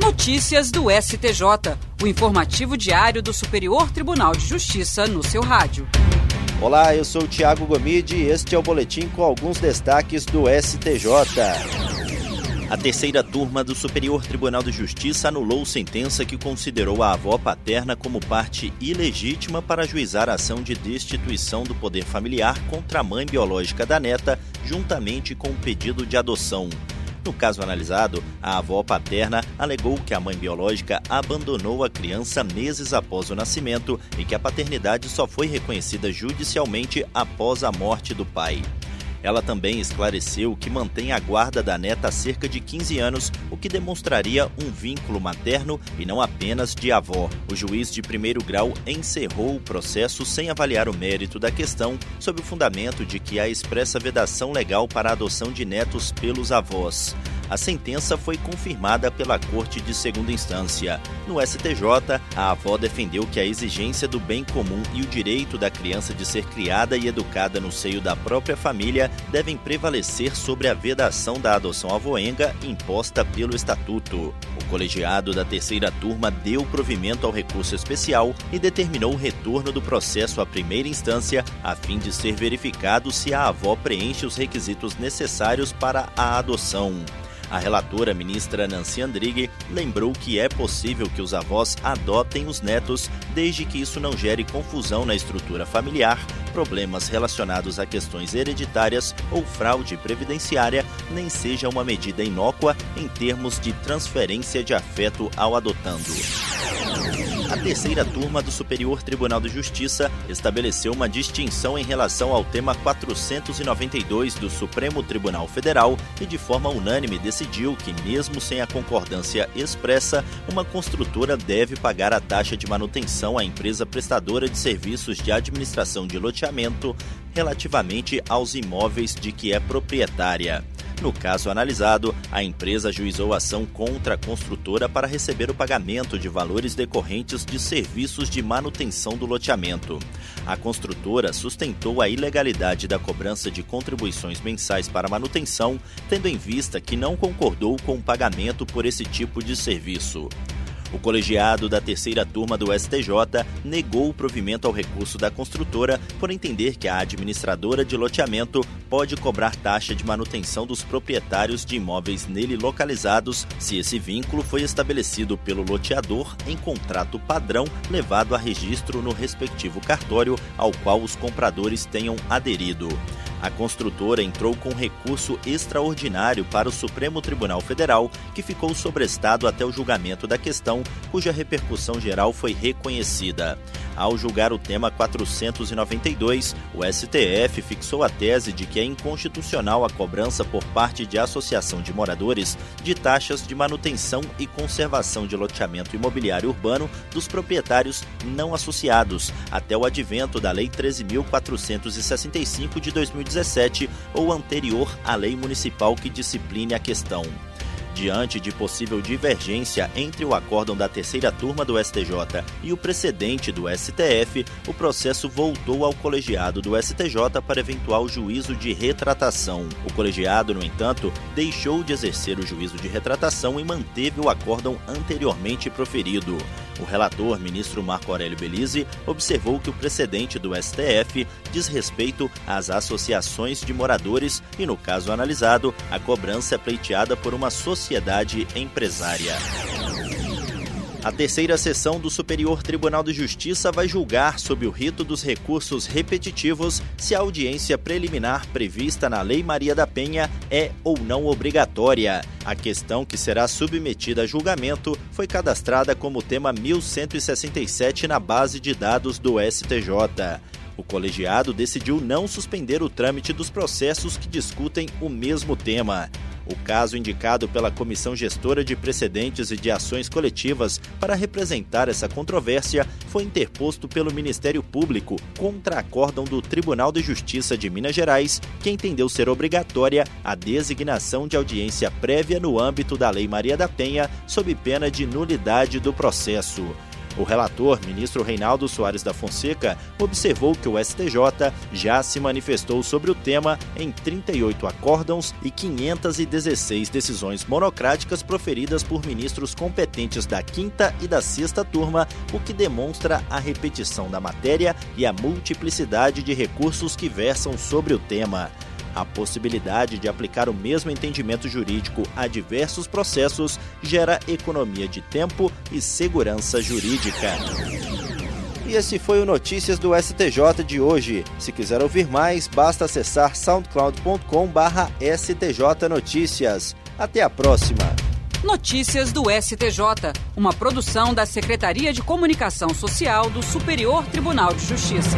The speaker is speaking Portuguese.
Notícias do STJ, o informativo diário do Superior Tribunal de Justiça no seu rádio. Olá, eu sou o Tiago Gomide e este é o boletim com alguns destaques do STJ. A terceira turma do Superior Tribunal de Justiça anulou sentença que considerou a avó paterna como parte ilegítima para ajuizar a ação de destituição do poder familiar contra a mãe biológica da neta, juntamente com o pedido de adoção. No caso analisado, a avó paterna alegou que a mãe biológica abandonou a criança meses após o nascimento e que a paternidade só foi reconhecida judicialmente após a morte do pai. Ela também esclareceu que mantém a guarda da neta há cerca de 15 anos, o que demonstraria um vínculo materno e não apenas de avó. O juiz de primeiro grau encerrou o processo sem avaliar o mérito da questão, sob o fundamento de que há expressa vedação legal para a adoção de netos pelos avós. A sentença foi confirmada pela Corte de Segunda Instância. No STJ, a avó defendeu que a exigência do bem comum e o direito da criança de ser criada e educada no seio da própria família devem prevalecer sobre a vedação da adoção avoenga imposta pelo Estatuto. O colegiado da terceira turma deu provimento ao recurso especial e determinou o retorno do processo à primeira instância, a fim de ser verificado se a avó preenche os requisitos necessários para a adoção. A relatora, ministra Nancy Andrighi, lembrou que é possível que os avós adotem os netos desde que isso não gere confusão na estrutura familiar, problemas relacionados a questões hereditárias ou fraude previdenciária, nem seja uma medida inócua em termos de transferência de afeto ao adotando. A terceira turma do Superior Tribunal de Justiça estabeleceu uma distinção em relação ao tema 492 do Supremo Tribunal Federal e, de forma unânime, decidiu que, mesmo sem a concordância expressa, uma construtora deve pagar a taxa de manutenção à empresa prestadora de serviços de administração de loteamento relativamente aos imóveis de que é proprietária. No caso analisado, a empresa ajuizou ação contra a construtora para receber o pagamento de valores decorrentes de serviços de manutenção do loteamento. A construtora sustentou a ilegalidade da cobrança de contribuições mensais para manutenção, tendo em vista que não concordou com o pagamento por esse tipo de serviço. O colegiado da terceira turma do STJ negou o provimento ao recurso da construtora por entender que a administradora de loteamento pode cobrar taxa de manutenção dos proprietários de imóveis nele localizados se esse vínculo foi estabelecido pelo loteador em contrato padrão levado a registro no respectivo cartório ao qual os compradores tenham aderido. A construtora entrou com recurso extraordinário para o Supremo Tribunal Federal, que ficou sobrestado até o julgamento da questão, cuja repercussão geral foi reconhecida. Ao julgar o tema 492, o STF fixou a tese de que é inconstitucional a cobrança por parte de associação de moradores de taxas de manutenção e conservação de loteamento imobiliário urbano dos proprietários não associados, até o advento da Lei 13.465 de 2017 ou anterior à lei municipal que discipline a questão. Diante de possível divergência entre o acórdão da terceira turma do STJ e o precedente do STF, o processo voltou ao colegiado do STJ para eventual juízo de retratação. O colegiado, no entanto, deixou de exercer o juízo de retratação e manteve o acórdão anteriormente proferido. O relator, ministro Marco Aurélio Belize, observou que o precedente do STF diz respeito às associações de moradores e, no caso analisado, a cobrança é pleiteada por uma sociedade empresária. A terceira sessão do Superior Tribunal de Justiça vai julgar, sob o rito dos recursos repetitivos, se a audiência preliminar prevista na Lei Maria da Penha é ou não obrigatória. A questão que será submetida a julgamento foi cadastrada como tema 1167 na base de dados do STJ. O colegiado decidiu não suspender o trâmite dos processos que discutem o mesmo tema. O caso indicado pela Comissão Gestora de Precedentes e de Ações Coletivas para representar essa controvérsia foi interposto pelo Ministério Público contra acórdão do Tribunal de Justiça de Minas Gerais, que entendeu ser obrigatória a designação de audiência prévia no âmbito da Lei Maria da Penha, sob pena de nulidade do processo. O relator, ministro Reinaldo Soares da Fonseca, observou que o STJ já se manifestou sobre o tema em 38 acórdãos e 516 decisões monocráticas proferidas por ministros competentes da quinta e da sexta turma, o que demonstra a repetição da matéria e a multiplicidade de recursos que versam sobre o tema. A possibilidade de aplicar o mesmo entendimento jurídico a diversos processos gera economia de tempo e segurança jurídica. E esse foi o Notícias do STJ de hoje. Se quiser ouvir mais, basta acessar soundcloud.com/stj notícias. Até a próxima. Notícias do STJ, uma produção da Secretaria de Comunicação Social do Superior Tribunal de Justiça.